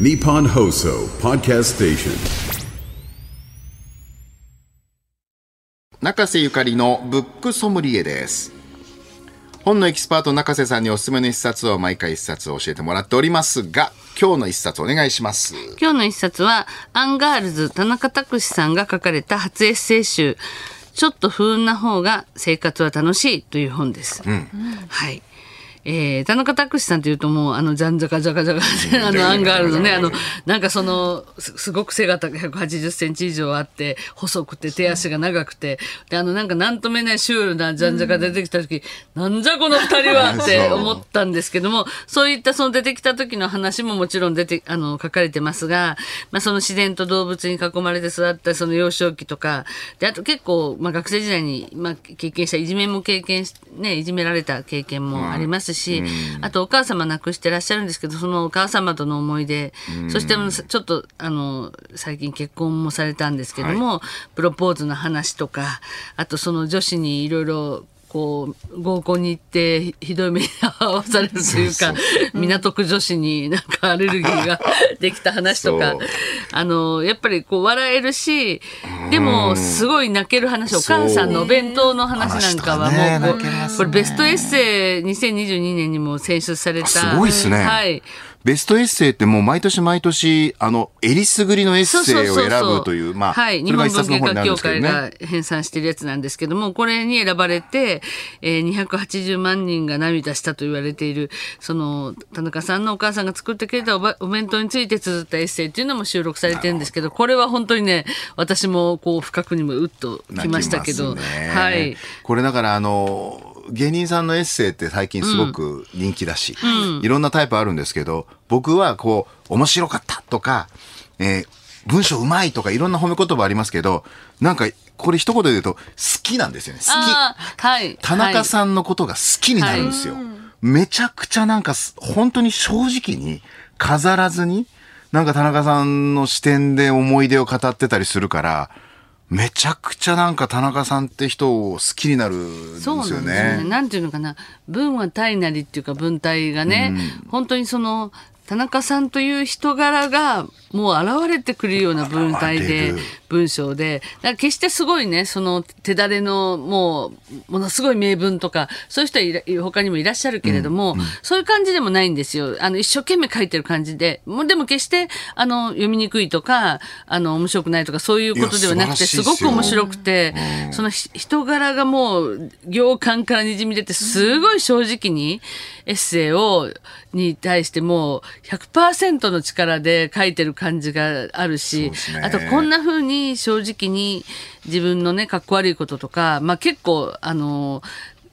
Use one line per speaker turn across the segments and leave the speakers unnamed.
Nippon Hoso Podcast Station.
中瀬ゆかりのブックソムリエです本のエキスパート中瀬さんにおすすめの一冊を毎回一冊教えてもらっておりますが今日の一冊お願いします
今日の一冊はアンガールズ田中拓司さんが書かれた初エッセイ集ちょっと不運な方が生活は楽しいという本です。はい。えー、田中拓司さんというともうあのジャンジャカジャカジャカであのアンガールズのねあのなんかそのすすごく背が高い180センチ以上あって細くて手足が長くてであのなんかなんともないシュールなジャンジャカ出てきた時、なんじゃこの二人はって 思ったんですけどもそういったその出てきた時の話ももちろん出てあの書かれてますが、まあ、その自然と動物に囲まれて育ったその幼少期とかであと結構、まあ、学生時代に、まあ、経験したいじめも経験し、ね、いじめられた経験もありますし、あとお母様亡くしてらっしゃるんですけどそのお母様との思い出、そしてちょっとあの最近結婚もされたんですけども、プロポーズの話とかあとその女子にいろいろこう合コンに行ってひひどい目に遭わされるというか 港区女子になんかアレルギーができた話とか。あのやっぱりこう笑えるしでもすごい泣ける話お母さんのお弁当の話なんかはもうこれベストエッセイ2022年にも選出された。
すごいっすね。
はい
ベストエッセイってもう毎年毎年あのえりすぐりのエッセイを選ぶというまあ
はい、日本文芸
一冊の本にな
家協会が編纂してるやつなんですけどもこれに選ばれて、えー、280万人が涙したと言われているその田中さんのお母さんが作ってくれたおばお弁当について綴ったエッセイっていうのも収録されてるんですけどこれは本当にね私もこう深くにもうっときましたけど、
ね。
はい。
これだからあの芸人さんのエッセイって最近すごく人気だし、い。ろんなタイプあるんですけど僕はこう面白かったとか、えー文章うまいとかいろんな褒め言葉ありますけどなんかこれ一言で言うと好きなんですよね。好き。
はい。
田中
ん、
さんのことが好きになるんですよ。めちゃくちゃなんかす、本当に正直に、飾らずに、なんか田中さんの視点で思い出を語ってたりするから、めちゃくちゃなんか田中さんって人を好きになるんです
そう
よ
なんですよね。
ね。
なんていうのかな文は体なりっていうか文体がね、本当にその田中さんという人柄がもう現れてくるような文体で
る
文章でだから決してすごいねその手だれのもうものすごい名文とかそういう人は他にもいらっしゃるけれども、そういう感じでもないんですよ。あの一生懸命書いてる感じで。もうでも決してあの読みにくいとかあの面白くないとかそういうことではなくて
す
ごく面白くて、そのひ人柄がもう行間からにじみ出てすごい正直にエッセイをに対してもう100%の力で書いてる感じがあるし、
ね。
あとこんな風に正直に自分のねかっこ悪いこととか、まあ、結構あの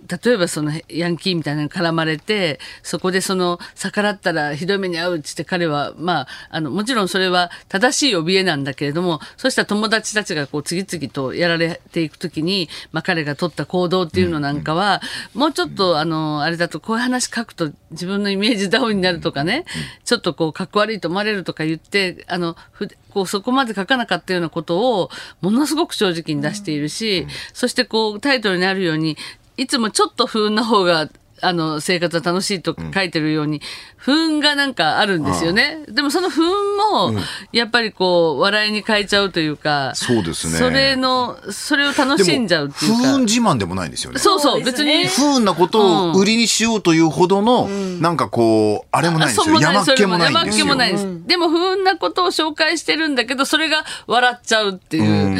例えばそのヤンキーみたいなのに絡まれてそこでその逆らったらひどい目に遭うっつって彼はまああのもちろんそれは正しい怯えなんだけれどもそうした友達たちがこう次々とやられていくときに、まあ、彼が取った行動っていうのなんかは、もうちょっとあのあれだとこういう話書くと自分のイメージダウンになるとかね、ちょっとこうかっこ悪いと思われるとか言ってあのこうそこまで書かなかったようなことをものすごく正直に出しているし、そしてこうタイトルにあるようにいつもちょっと不運な方があの生活は楽しいと書いてるように、不運がなんかあるんですよね。でもその不運もやっぱりこう笑いに変えちゃうというか、
そうですね
それのそれを楽しんじゃうっていう
不
か。
運自慢でもないんですよね。
そうそう別に
不運なことを売りにしようというほどの、なんかこう、あれもないんですよ。
そうもない
山っ気もないんですよ。
それも山っ気もないです。でも不運なことを紹介してるんだけど、それが笑っちゃうっていう。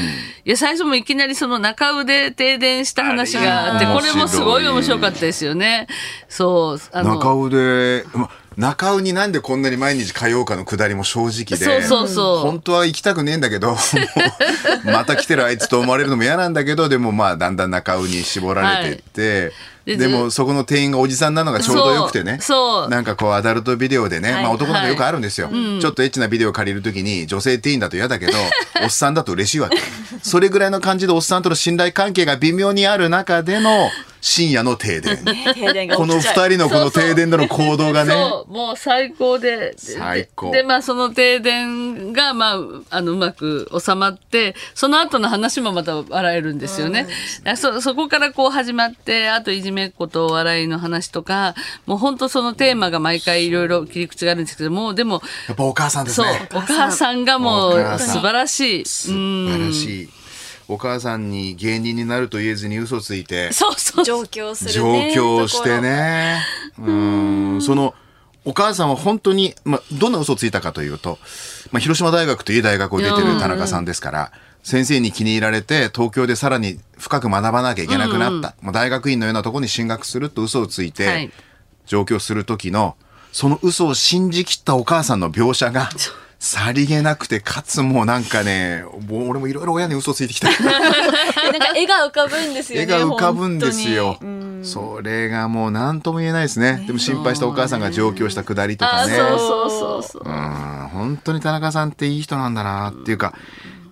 いや、最初もいきなりその中腕停電した話があって、これもすごい面白かったですよね。そう、あの。
中腕、ま中尾になんでこんなに毎日通うかのくだりも正直で。
そうそうそう
本当は行きたくねえんだけど、また来てるあいつと思われるのも嫌なんだけど、でもまあだんだん中尾に絞られてって、
はいで
でもそこの店員がおじさんなのがちょうどよくてね。
そう
なんかこうアダルトビデオでね、
はい
まあ男の子よくあるんですよ、ちょっとエッチなビデオ借りるときに女性店員だと嫌だけど、おっさんだと嬉しいわけ。それぐらいの感じでおっさんとの信頼関係が微妙にある中での深夜の停電。この二
起きちゃう
人のこの停電での行動がね。
もう最高で。で
最高
で、まあ、その停電が、まあ、あの、うまく収まって、その後の話もまた笑えるんですよね。あそ、そこからこう始まって、あといじめっ子と笑いの話とか、もう本当そのテーマが毎回いろいろ切り口があるんですけども、でも、
やっぱお母さんです
そう
ね。、
お母さんがもう素晴らしい。
素晴らしい。お母さんに芸人になると言えずに嘘ついて。
そうそう。
上京する
上
ね
京してね。うん。その、お母さんは本当に、まあ、どんな嘘をついたかというと、まあ、広島大学という大学を出てる田中さんですから、先生に気に入られて、東京でさらに深く学ばなきゃいけなくなった。もう大学院のようなところに進学すると嘘をついて、
はい
上京する時の、その嘘を信じきったお母さんの描写が、さりげなくて、かつもうなんかね、もう俺もいろいろ親に嘘ついてきた。
なんか絵が浮かぶんですよね
絵が浮かぶんですよ。それがもう何とも言えないですね。でも心配したお母さんが上京したくだりと
あ、
かね。
そうそうそうそう。
うん本当に田中さんっていい人なんだなっていうか、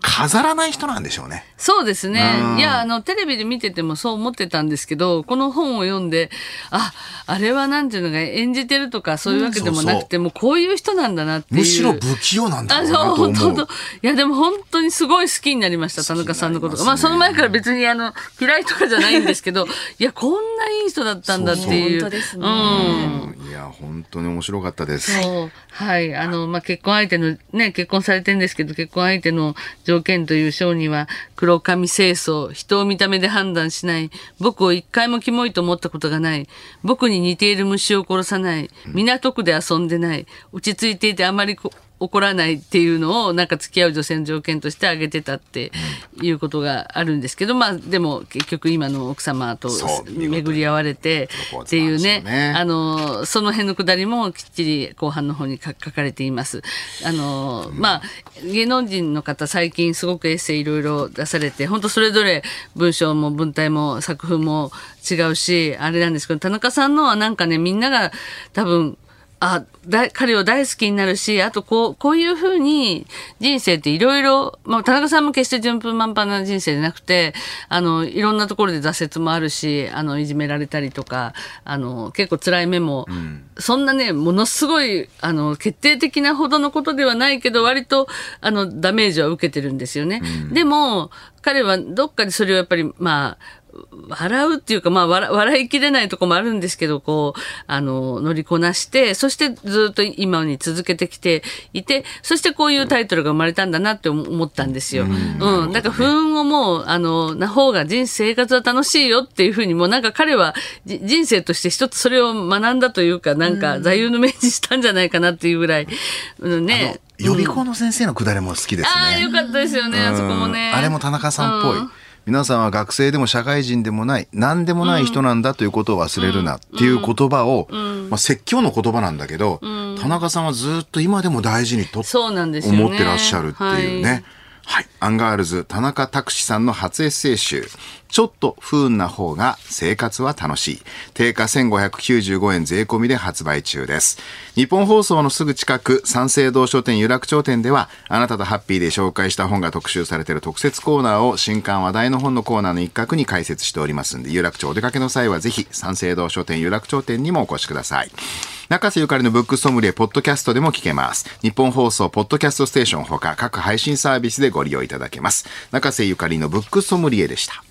飾らない人なんでしょうね。
そうですね
う。ん
いや、あの、テレビで見ててもそう思ってたんですけど、この本を読んで、あ、あれはなんていうのが演じてるとかそういうわけでもなくて、もうこういう人なんだなっていう。
むしろ不器用なんだ
あ、
ろう
そう、
なと思う。
本当いや、でも本当にすごい好きになりました、田中さんのことが。まあ、その前から別に、あの、嫌いとかじゃないんですけど、いや、こんないい人だったんだっていう。
本当ですね
うん。
いや、本当に面白かったです。
そう。はい。あの、まあ、結婚相手の、ね、結婚されてるんですけど、結婚相手の条件という章には、黒髪清楚、人を見た目で判断しない、僕を一回もキモいと思ったことがない、僕に似ている虫を殺さない、港区で遊んでない、落ち着いていてあまりこ怒らないっていうのをなんか付き合う女性の条件として挙げてたっていうことがあるんですけど、まあでも結局今の奥様と巡り合われてっていう
ね
あのその辺のくだりもきっちり後半の方に書書かれています。あのまあ芸能人の方最近すごくエッセイいろいろ出されて本当それぞれ文章も文体も作風も違うしあれなんですけど田中さんのはなんかねみんなが多分あだ彼を大好きになるしあとこうこういうふうに人生っていろいろまあ田中さんも決して順風満帆な人生じゃなくてあのいろんなところで挫折もあるしあのいじめられたりとかあの結構辛い目も、そんなねものすごいあの決定的なほどのことではないけど割とあのダメージは受けてるんですよね。でも彼はどっかでそれをやっぱりまあ笑うっていうか、まあ笑、笑いきれないとこもあるんですけど、こう、あの、乗りこなして、そしてずっと今に続けてきていて、そしてこういうタイトルが生まれたんだなって思ったんですよ。うん。だから不運をもう、あの、な方が人生活は楽しいよっていうふうに、もうなんか彼はじ人生として一つそれを学んだというか、なんか座右の銘にしたんじゃないかなっていうぐらい、うん、ね。
予備校の先生のくだりも好きですね。
ああ、よかったですよね、あそこもね。
あれも田中さんっぽい。
うん
皆さんは学生でも社会人でもない、何でもない人なんだということを忘れるなっていう言葉を、まあ説教の言葉なんだけど、田中さんはずっと今でも大事にと
そうなんですよね。
思ってらっしゃるっていうね。
はい
はい。アンガールズ田中拓司さんの初エッセイ集。ちょっと不運な方が生活は楽しい。定価1595円税込みで発売中です。日本放送のすぐ近く、三省堂書店有楽町店では、あなたとハッピーで紹介した本が特集されている特設コーナーを新刊話題の本のコーナーの一角に開設しておりますんで、有楽町お出かけの際はぜひ三省堂書店有楽町店にもお越しください。中瀬ゆかりのブックソムリエポッドキャストでも聞けます。日本放送ポッドキャストステーションほか各配信サービスでご利用いただけます。中瀬ゆかりのブックソムリエでした。